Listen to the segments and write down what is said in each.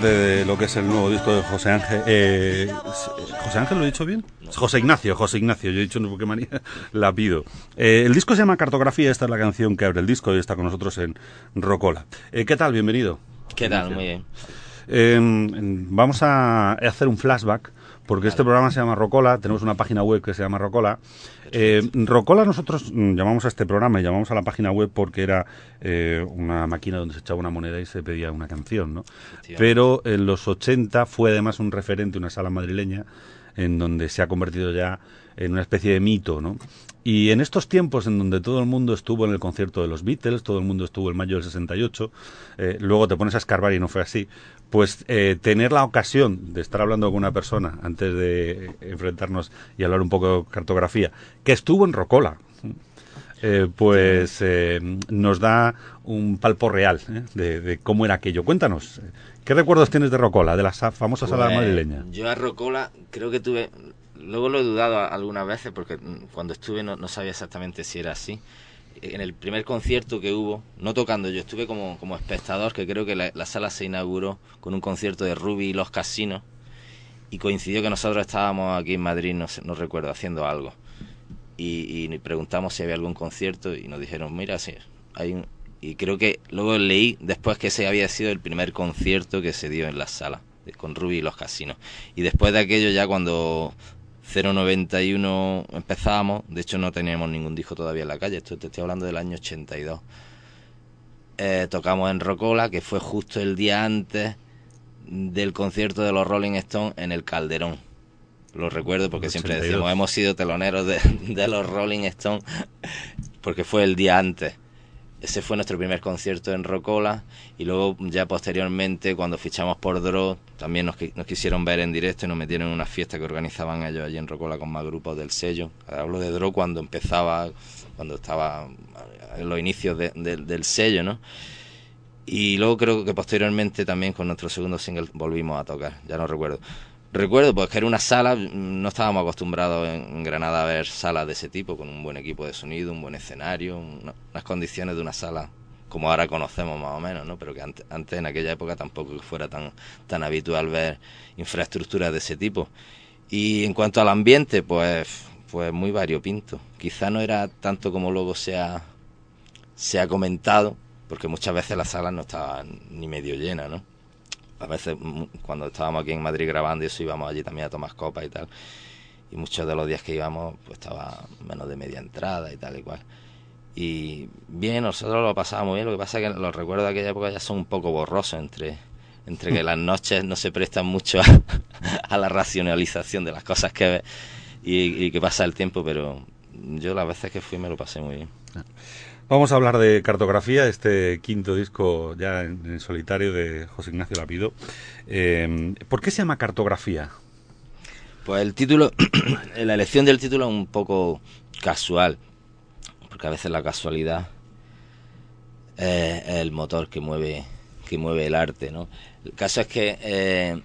parte de lo que es el nuevo disco de José Ángel. Eh, ¿José Ángel lo he dicho bien? José Ignacio, José Ignacio, yo he dicho no qué manía, la pido. Eh, el disco se llama Cartografía, esta es la canción que abre el disco y está con nosotros en Rocola. Eh, ¿Qué tal? Bienvenido. ¿Qué tal? Muy bien. vamos a hacer un flashback porque este programa se llama Rocola, tenemos una página web que se llama Rocola. Eh, Rocola nosotros mm, llamamos a este programa y llamamos a la página web porque era eh, una máquina donde se echaba una moneda y se pedía una canción, ¿no? Pero en los 80 fue además un referente, una sala madrileña, en donde se ha convertido ya en una especie de mito, ¿no? Y en estos tiempos en donde todo el mundo estuvo en el concierto de los Beatles, todo el mundo estuvo en mayo del 68, eh, luego te pones a escarbar y no fue así, pues eh, tener la ocasión de estar hablando con una persona antes de enfrentarnos y hablar un poco de cartografía, que estuvo en Rocola, eh, pues eh, nos da un palpo real de, cómo era aquello. Cuéntanos, ¿qué recuerdos tienes de Rocola, de la famosa sala pues, madrileña? Yo a Rocola creo que tuve, luego lo he dudado algunas veces porque cuando estuve no sabía exactamente si era así en el primer concierto que hubo, no tocando, yo estuve como, como espectador, que creo que la, sala se inauguró con un concierto de Ruby y los casinos, y coincidió que nosotros estábamos aquí en Madrid, no, no recuerdo, haciendo algo. Y, y, preguntamos si había algún concierto y nos dijeron, mira, sí, hay un... Y creo que luego leí después que ese había sido el primer concierto que se dio en la sala con Ruby y los casinos. Y después de aquello ya cuando 091 empezábamos, de hecho no teníamos ningún disco todavía en la calle, esto te estoy hablando del año 82. Eh, tocamos en Rocola, que fue justo el día antes del concierto de los Rolling Stones en el Calderón. Lo recuerdo porque siempre decimos, hemos sido teloneros de, de los Rolling Stones, porque fue el día antes. Ese fue nuestro primer concierto en Rocola y luego ya posteriormente cuando fichamos por Dro también nos, quisieron ver en directo y nos metieron en una fiesta que organizaban ellos allí en Rocola con más grupos del sello. Hablo de Dro cuando empezaba, cuando estaba en los inicios del sello, ¿no? Y luego creo que posteriormente también con nuestro segundo single volvimos a tocar, ya no recuerdo. Recuerdo pues que era una sala, no estábamos acostumbrados en Granada a ver salas de ese tipo, con un buen equipo de sonido, un buen escenario, unas condiciones de una sala como ahora conocemos más o menos, ¿no? Pero que antes, en aquella época tampoco fuera tan, tan habitual ver infraestructuras de ese tipo. Y en cuanto al ambiente, pues, pues muy variopinto. Quizá no era tanto como luego se ha, se ha comentado, porque muchas veces las salas no estaban ni medio llenas, ¿no? A veces mm, cuando estábamos aquí en Madrid grabando y eso íbamos allí también a tomar copas y tal. Y muchos de los días que íbamos pues estaba menos de media entrada y tal y cual. Y bien, nosotros lo pasábamos bien, lo que pasa es que los recuerdos de aquella época ya son un poco borrosos entre, entre que las noches no se prestan mucho a, la racionalización de las cosas que ves y, y que pasa el tiempo, pero yo las veces que fui me lo pasé muy bien. Vamos a hablar de cartografía, este quinto disco ya en, solitario de José Ignacio Lapido. Eh, ¿Por qué se llama cartografía? Pues el título, la elección del título es un poco casual, porque a veces la casualidad es el motor que mueve, que mueve el arte, ¿no? El caso es que eh,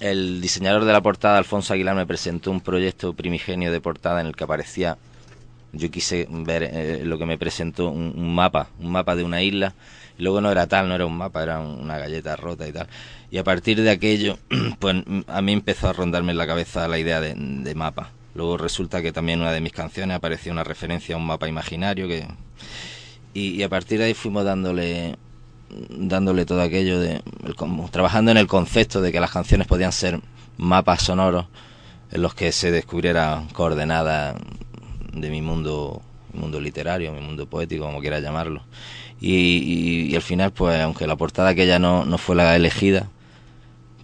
el diseñador de la portada, Alfonso Aguilar, me presentó un proyecto primigenio de portada en el que aparecía yo quise ver eh, lo que me presentó un, mapa, un mapa de una isla, y luego no era tal, no era un mapa, era una galleta rota y tal. Y a partir de aquello, pues a mí empezó a rondarme en la cabeza la idea de, mapa. Luego resulta que también en una de mis canciones apareció una referencia a un mapa imaginario que y, a partir de ahí fuimos dándole dándole todo aquello de trabajando en el concepto de que las canciones podían ser mapas sonoros en los que se descubriera coordenadas de mi mundo, mundo literario, mi mundo poético, como quiera llamarlo. Y, al final, pues aunque la portada aquella no, no fue la elegida,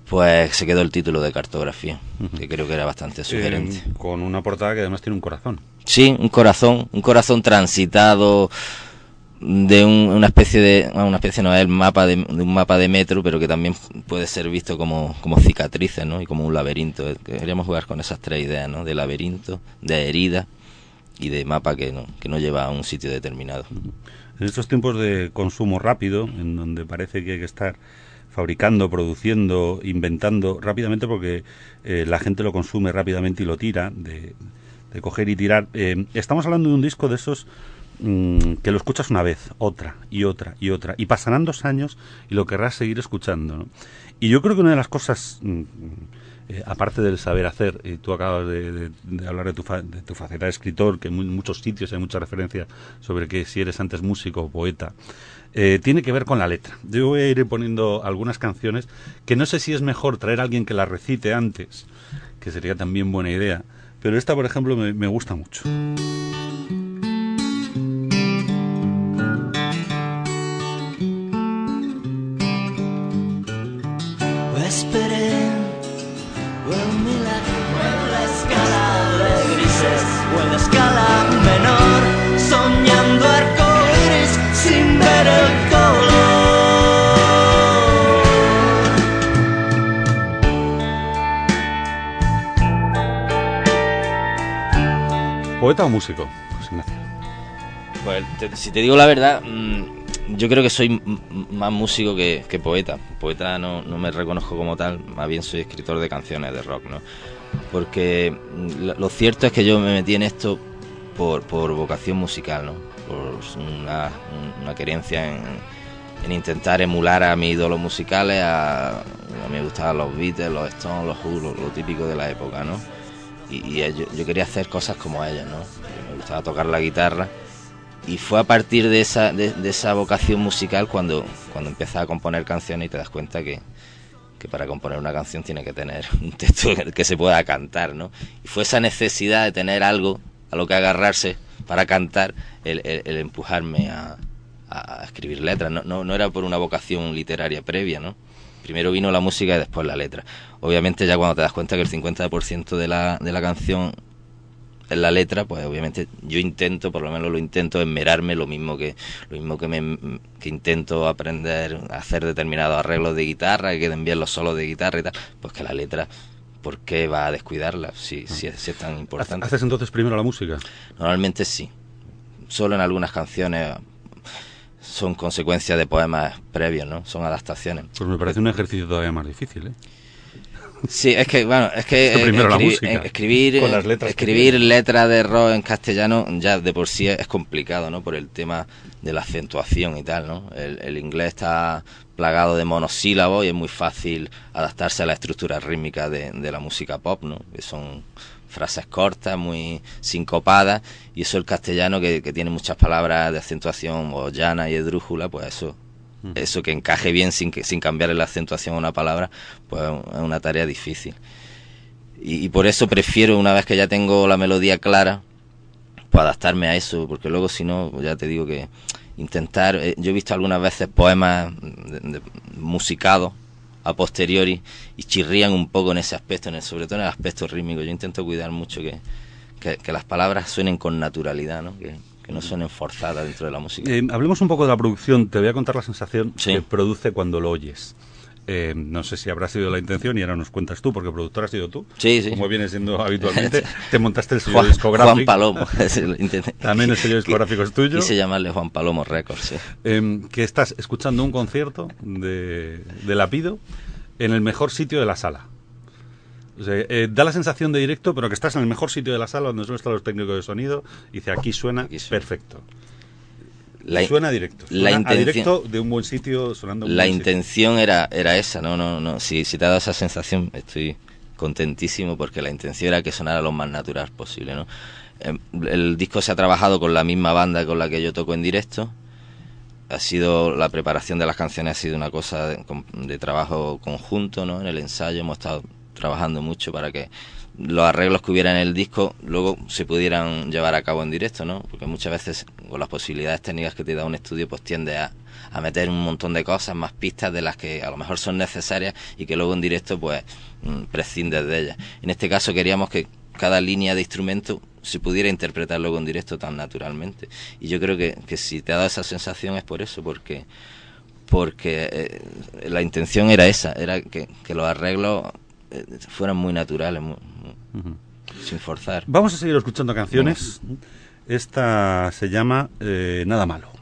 pues se quedó el título de cartografía, que creo que era bastante sugerente. con una portada que además tiene un corazón. Sí, un corazón, un corazón transitado de una especie de una especie no es el mapa de, un mapa de metro pero que también puede ser visto como, como cicatrices ¿no? y como un laberinto queríamos jugar con esas tres ideas ¿no? de laberinto de herida y de mapa que no, que no lleva a un sitio determinado. En estos tiempos de consumo rápido, en donde parece que hay que estar fabricando, produciendo, inventando rápidamente porque eh, la gente lo consume rápidamente y lo tira, de, coger y tirar. Eh, estamos hablando de un disco de esos mm, que lo escuchas una vez, otra y otra y otra, y pasarán dos años y lo querrás seguir escuchando. Y yo creo que una de las cosas, mm, eh, aparte del saber hacer, y tú acabas de, hablar de tu, tu faceta de escritor, que en muchos sitios hay mucha referencia sobre que si eres antes músico o poeta, eh, tiene que ver con la letra. Yo voy a ir poniendo algunas canciones que no sé si es mejor traer a alguien que las recite antes, que sería también buena idea, pero esta, por ejemplo, me gusta mucho. ¿Poeta o músico, Pues si te digo la verdad, mm, yo creo que soy más músico que, poeta. Poeta no, me reconozco como tal, más bien soy escritor de canciones de rock, ¿no? Porque mm, lo, cierto es que yo me metí en esto por, vocación musical, ¿no? Por una, una querencia en, intentar emular a mis ídolos musicales, a, a mí me gustaban los Beatles, los Stones, los Who, lo típico de la época, ¿no? Y, yo, quería hacer cosas como ellos, ¿no? Me gustaba tocar la guitarra y fue a partir de esa, de, esa vocación musical cuando, cuando empecé a componer canciones y te das cuenta que, que para componer una canción tiene que tener un texto que se pueda cantar, ¿no? Y fue esa necesidad de tener algo a lo que agarrarse para cantar el, el, empujarme a, a, escribir letras. No, no, no era por una vocación literaria previa, ¿no? Primero vino la música y después la letra. Obviamente ya cuando te das cuenta que el 50% de la, de la canción es la letra, pues obviamente yo intento, por lo menos lo intento, esmerarme lo mismo que lo mismo que, me, que intento aprender a hacer determinados arreglos de guitarra, que queden bien los solos de guitarra y tal, pues que la letra ¿por qué va a descuidarla si, si, es, si, es, tan importante? ¿Haces entonces primero la música? Normalmente sí. Solo en algunas canciones son consecuencias de poemas previos, ¿no? Son adaptaciones. Pues me parece un ejercicio todavía más difícil, ¿eh? Sí, es que, bueno, es que, escribir, letras escribir letras de rock en castellano ya de por sí es complicado, ¿no? Por el tema de la acentuación y tal, ¿no? El, inglés está plagado de monosílabos y es muy fácil adaptarse a la estructura rítmica de, de la música pop, ¿no? Que son frases cortas, muy sincopadas, y eso el castellano que, tiene muchas palabras de acentuación o llana y edrújula, pues eso, eso que encaje bien sin, que, sin cambiar la acentuación a una palabra, pues es una tarea difícil. Y, por eso prefiero, una vez que ya tengo la melodía clara, pues adaptarme a eso, porque luego si no, ya te digo que intentar, eh, yo he visto algunas veces poemas musicados a posteriori y chirrían un poco en ese aspecto, en el, sobre todo en el aspecto rítmico. Yo intento cuidar mucho que, que, las palabras suenen con naturalidad, ¿no? Que, que no suenen forzadas dentro de la música. Eh, hablemos un poco de la producción. Te voy a contar la sensación que produce cuando lo oyes. Eh, no sé si habrá sido la intención y ahora nos cuentas tú, porque productor has sido tú. Sí, sí. Como viene siendo habitualmente. te montaste el sello discográfico. Juan Palomo. También el sello discográfico es tuyo. Quise llamarle Juan Palomo Records. Eh, que estás escuchando un concierto de, de Lapido en el mejor sitio de la sala. Eh, da la sensación de directo, pero que estás en el mejor sitio de la sala donde están los técnicos de sonido. Y dice, aquí suena, perfecto suena directo. la directo de un buen sitio sonando La intención era, era esa, no, no, no. Si, si te ha dado esa sensación, estoy contentísimo porque la intención era que sonara lo más natural posible, ¿no? Em, el disco se ha trabajado con la misma banda con la que yo toco en directo. Ha sido la preparación de las canciones ha sido una cosa de, de trabajo conjunto, ¿no? En el ensayo hemos estado trabajando mucho para que los arreglos que hubiera en el disco luego se pudieran llevar a cabo en directo, ¿no? Porque muchas veces con las posibilidades técnicas que te da un estudio pues tiende a, a meter un montón de cosas, más pistas de las que a lo mejor son necesarias y que luego en directo pues mm, prescindes de ellas. En este caso queríamos que cada línea de instrumento se pudiera interpretar luego en directo tan naturalmente. Y yo creo que, que si te ha dado esa sensación es por eso, porque porque eh, la intención era esa, era que, que los arreglos eh, fueran muy naturales, muy, sin forzar. Vamos a seguir escuchando canciones. Esta se llama eh, Nada Malo.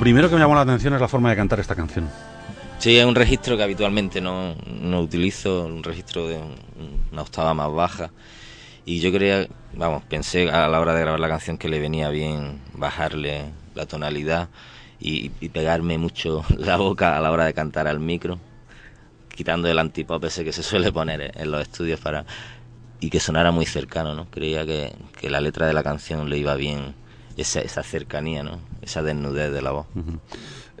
Primero que me llamó la atención es la forma de cantar esta canción. Sí, es un registro que habitualmente no, no utilizo, un registro de una octava más baja. Y yo creía, vamos, pensé a la hora de grabar la canción que le venía bien bajarle la tonalidad y, pegarme mucho la boca a la hora de cantar al micro, quitando el antipop ese que se suele poner en los estudios para y que sonara muy cercano, ¿no? Creía que, que la letra de la canción le iba bien esa, esa cercanía, ¿no? Esa desnudez de la voz.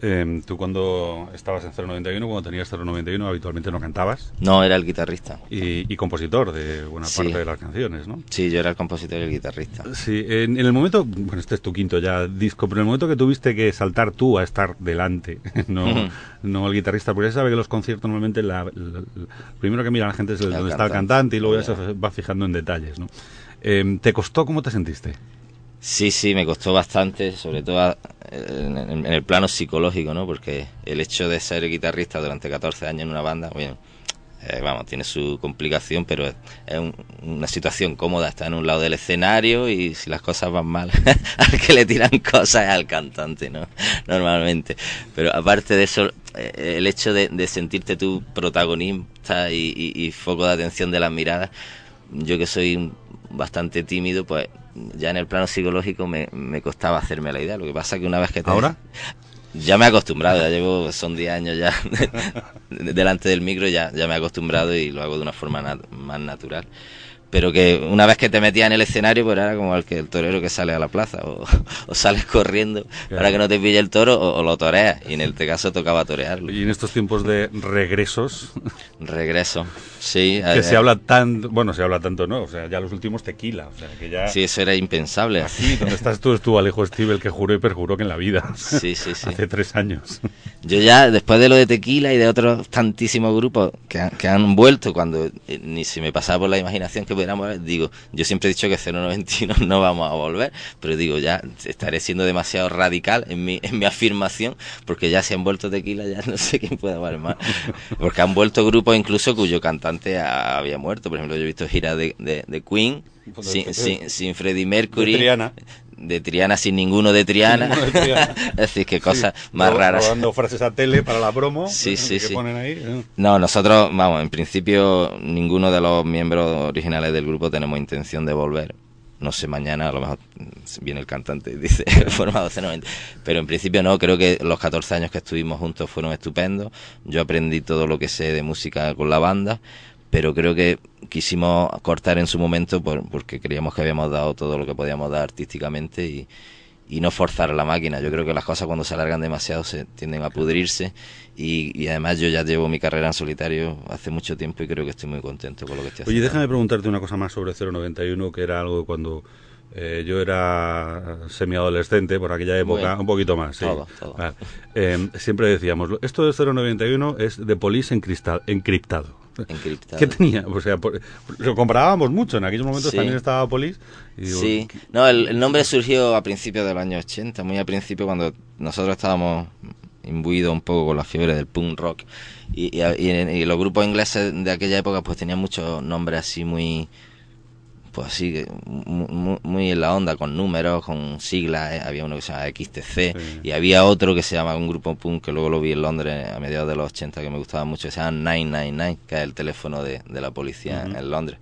Em, tú cuando estabas en 091, cuando tenías 091, habitualmente no cantabas. No, era el guitarrista. Y, compositor de buena parte de las canciones, ¿no? Sí, yo era el compositor y el guitarrista. Sí, en, el momento, bueno, este es tu quinto ya disco, pero en el momento que tuviste que saltar tú a estar delante, no, no el guitarrista, porque ya sabe que los conciertos normalmente la, primero que mira la gente es el, donde está el cantante y luego ya se va fijando en detalles, ¿no? Em, ¿Te costó? ¿Cómo te sentiste? Sí, sí, me costó bastante, sobre todo en, el plano psicológico, ¿no? Porque el hecho de ser guitarrista durante 14 años en una banda, bien, eh, vamos, tiene su complicación, pero es, una situación cómoda. Está en un lado del escenario y si las cosas van mal, al que le tiran cosas es al cantante, ¿no? Normalmente. Pero aparte de eso, eh, el hecho de, sentirte tu protagonista y, foco de atención de las miradas, yo que soy bastante tímido, pues ya en el plano psicológico me, me costaba hacerme la idea. Lo que pasa que una vez que te... ¿Ahora? Ya me he acostumbrado, ya llevo, son 10 años ya delante del micro, ya, ya me he acostumbrado y lo hago de una forma más natural pero que una vez que te metías en el escenario, pues era como el que el torero que sale a la plaza, o, sales corriendo para que no te pille el toro, o, lo toreas, y en este caso tocaba torearlo. Y en estos tiempos de regresos. Regreso, sí. Que se habla tanto, bueno, se habla tanto, ¿no? O sea, ya los últimos tequila, o sea, que ya. Sí, eso era impensable. Aquí, donde estás tú, estuvo Alejo Steve, el que juró y perjuró que en la vida. Sí, sí, sí. Hace tres años. Yo ya, después de lo de tequila y de otros tantísimos grupos que, que han vuelto, cuando eh, ni se me pasaba por la imaginación que digo, yo siempre he dicho que 091 no vamos a volver, pero digo, ya estaré siendo demasiado radical en mi, en mi afirmación, porque ya se han vuelto tequila, ya no sé quién puede hablar más. Porque han vuelto grupos incluso cuyo cantante había muerto. Por ejemplo, yo he visto giras de, de, Queen sin, sin, sin, Freddie Mercury. De Triana. sin ninguno de Triana. es decir, que cosas más raras. Robando frases a tele para la promo. Sí, sí, sí. No, nosotros, vamos, en principio ninguno de los miembros originales del grupo tenemos intención de volver. No sé, mañana a lo mejor viene el cantante y dice formado C90. Pero en principio no, creo que los 14 años que estuvimos juntos fueron estupendos. Yo aprendí todo lo que sé de música con la banda pero creo que quisimos cortar en su momento porque creíamos que habíamos dado todo lo que podíamos dar artísticamente y, no forzar la máquina. Yo creo que las cosas cuando se alargan demasiado se tienden a pudrirse y, además yo ya llevo mi carrera en solitario hace mucho tiempo y creo que estoy muy contento con lo que estoy haciendo. Oye, déjame preguntarte una cosa más sobre 091, que era algo cuando eh, yo era semiadolescente por aquella época, un poquito más. Sí. Em, siempre decíamos, esto de 091 es de polis encriptado. ¿Qué tenía? O sea, lo comparábamos mucho. En aquellos momentos también estaba Polis. sí, no, el, nombre surgió a principios del año 80, muy a principio cuando nosotros estábamos imbuidos un poco con la fiebre del punk rock. Y, y los grupos ingleses de aquella época pues tenían muchos nombres así muy pues así, muy, en la onda, con números, con siglas, eh, había uno que se llama XTC y había otro que se llama un grupo punk que luego lo vi en Londres a mediados de los 80 que me gustaba mucho, que se llama 999, que es el teléfono de, la policía en Londres.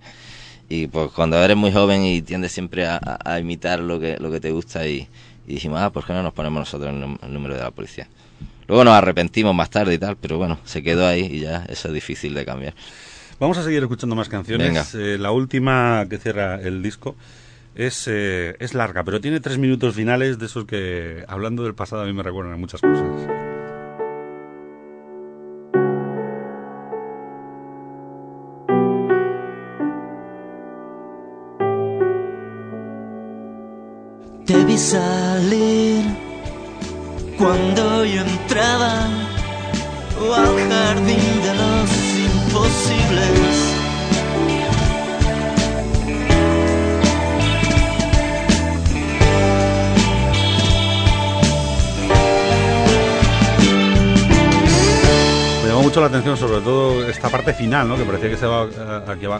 Y pues cuando eres muy joven y tiendes siempre a, imitar lo que, lo que te gusta y, dijimos, ah, ¿por qué no nos ponemos nosotros el número de la policía? Luego nos arrepentimos más tarde y tal, pero bueno, se quedó ahí y ya eso es difícil de cambiar. Vamos a seguir escuchando más canciones. Eh, la última que cierra el disco es, eh, es larga, pero tiene tres minutos finales de esos que, hablando del pasado, a mí me recuerdan a muchas cosas. Te vi salir cuando yo entraba al jardín mucho la atención sobre todo esta parte final, ¿no? que parecía que se había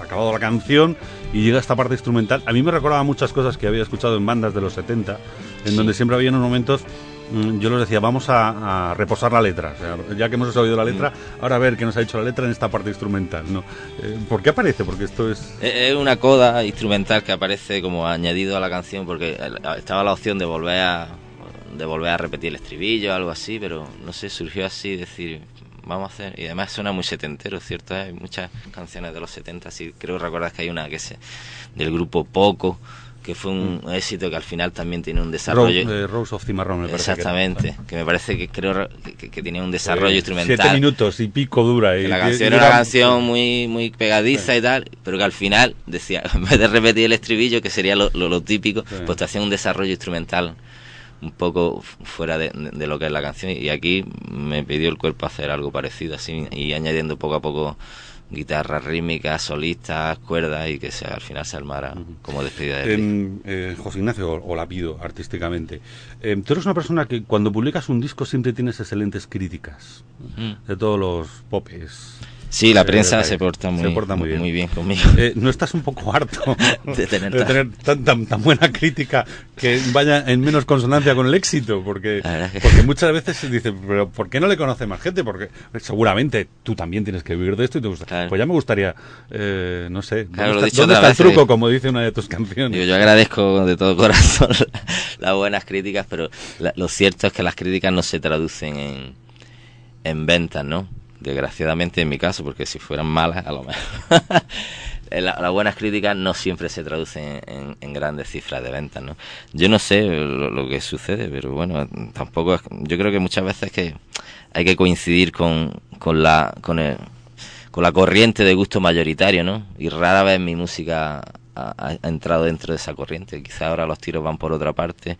acabado la canción y llega esta parte instrumental. A mí me recordaba muchas cosas que había escuchado en bandas de los 70, en donde siempre había unos momentos mm, yo les decía, vamos a, reposar la letra. ya que hemos oído la letra, mm. ahora a ver qué nos ha dicho la letra en esta parte instrumental. ¿no? Eh, ¿Por qué aparece? Porque esto es... Es una coda instrumental que aparece como añadido a la canción porque estaba la opción de volver a de volver a repetir el estribillo o algo así, pero no sé, surgió así decir, vamos a hacer. Y además suena muy setentero, ¿cierto? Hay muchas canciones de los 70, sí, creo recordar que hay una que es del grupo Poco, que fue un mm. éxito que al final también tiene un desarrollo. Rose, Rose of Cimarrón, me parece. Exactamente, que, me parece que creo que, tiene un desarrollo instrumental. Siete minutos y pico dura. Y, la canción era una canción muy, muy pegadiza y tal, pero que al final decía, en vez de repetir el estribillo, que sería lo, lo, típico, pues te hacía un desarrollo instrumental un poco fuera de, lo que es la canción y aquí me pidió el cuerpo hacer algo parecido así y añadiendo poco a poco guitarras rítmicas, solistas, cuerdas y que se, al final se armara como despedida de em, eh, José Ignacio, o, la pido artísticamente, em, tú eres una persona que cuando publicas un disco siempre tienes excelentes críticas de todos los popes. Sí, la prensa se porta muy, muy, bien. conmigo. Eh, ¿No estás un poco harto de tener, tan, tan, buena crítica que vaya en menos consonancia con el éxito? Porque, porque muchas veces se dice, pero ¿por qué no le conoce más gente? Porque seguramente tú también tienes que vivir de esto y te gusta. Pues ya me gustaría, eh, no sé, ¿dónde, está, el truco, como dice una de tus canciones? yo agradezco de todo corazón las buenas críticas, pero lo cierto es que las críticas no se traducen en, en ventas, ¿no? Desgraciadamente en mi caso, porque si fueran malas, a lo mejor. las buenas críticas no siempre se traducen en, grandes cifras de ventas, ¿no? Yo no sé lo, que sucede, pero bueno, tampoco yo creo que muchas veces que hay que coincidir con, con la con el, con la corriente de gusto mayoritario, ¿no? Y rara vez mi música ha, ha entrado dentro de esa corriente. Quizá ahora los tiros van por otra parte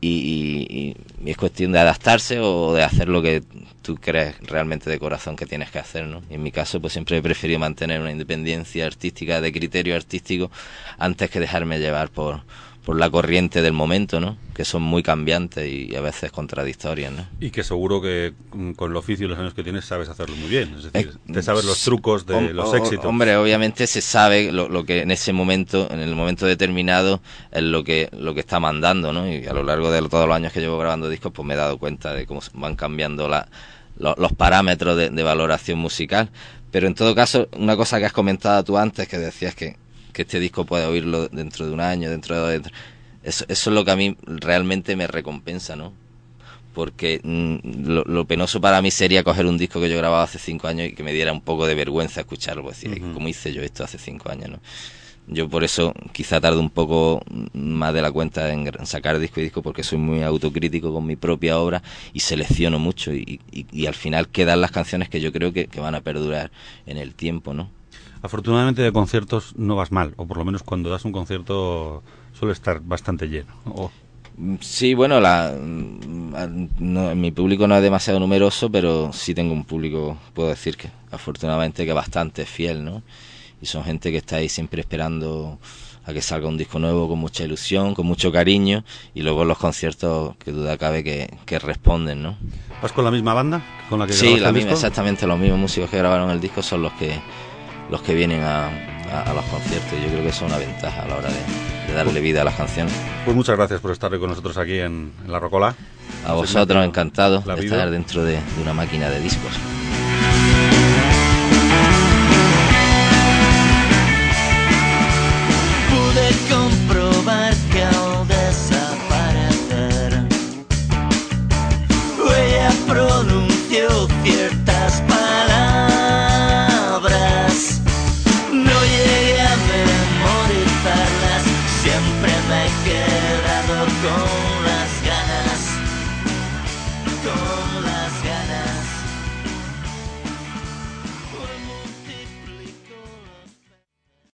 y, es cuestión de adaptarse o de hacer lo que tú crees realmente de corazón que tienes que hacer, ¿no? en mi caso, pues siempre he preferido mantener una independencia artística, de criterio artístico, antes que dejarme llevar por, por la corriente del momento, ¿no? Que son muy cambiantes y a veces contradictorias, ¿no? Y que seguro que mm, con el oficio y los años que tienes sabes hacerlo muy bien, es decir, de saber los trucos de los éxitos. Hombre, obviamente se sabe lo, que en ese momento, en el momento determinado, es lo que lo que está mandando, ¿no? Y a lo largo de todos los años que llevo grabando discos, pues me he dado cuenta de cómo van cambiando la, los parámetros de, de valoración musical. Pero en todo caso, una cosa que has comentado tú antes, que decías que que este disco pueda oírlo dentro de un año, dentro de... Dentro. Eso, eso es lo que a mí realmente me recompensa, ¿no? Porque mm, lo, penoso para mí sería coger un disco que yo grababa hace cinco años y que me diera un poco de vergüenza escucharlo, pues, decir, ¿cómo hice yo esto hace cinco años, no? Yo por eso quizá tardo un poco más de la cuenta en sacar disco y disco porque soy muy autocrítico con mi propia obra y selecciono mucho y, y, al final quedan las canciones que yo creo que, que van a perdurar en el tiempo, ¿no? Afortunadamente de conciertos no vas mal, o por lo menos cuando das un concierto suele estar bastante lleno. Sí, bueno, la, mi público no es demasiado numeroso, pero sí tengo un público, puedo decir que afortunadamente que bastante fiel, ¿no? Y son gente que está ahí siempre esperando a que salga un disco nuevo con mucha ilusión, con mucho cariño, y luego los conciertos que duda cabe que, que responden, ¿no? ¿Vas con la misma banda con la que Sí, la misma, exactamente, los mismos músicos que grabaron el disco son los que los que vienen a, los conciertos. Yo creo que eso es una ventaja a la hora de, darle vida a las canciones. Pues muchas gracias por estar con nosotros aquí en, La Rocola. A vosotros, encantado de estar dentro de, de una máquina de discos.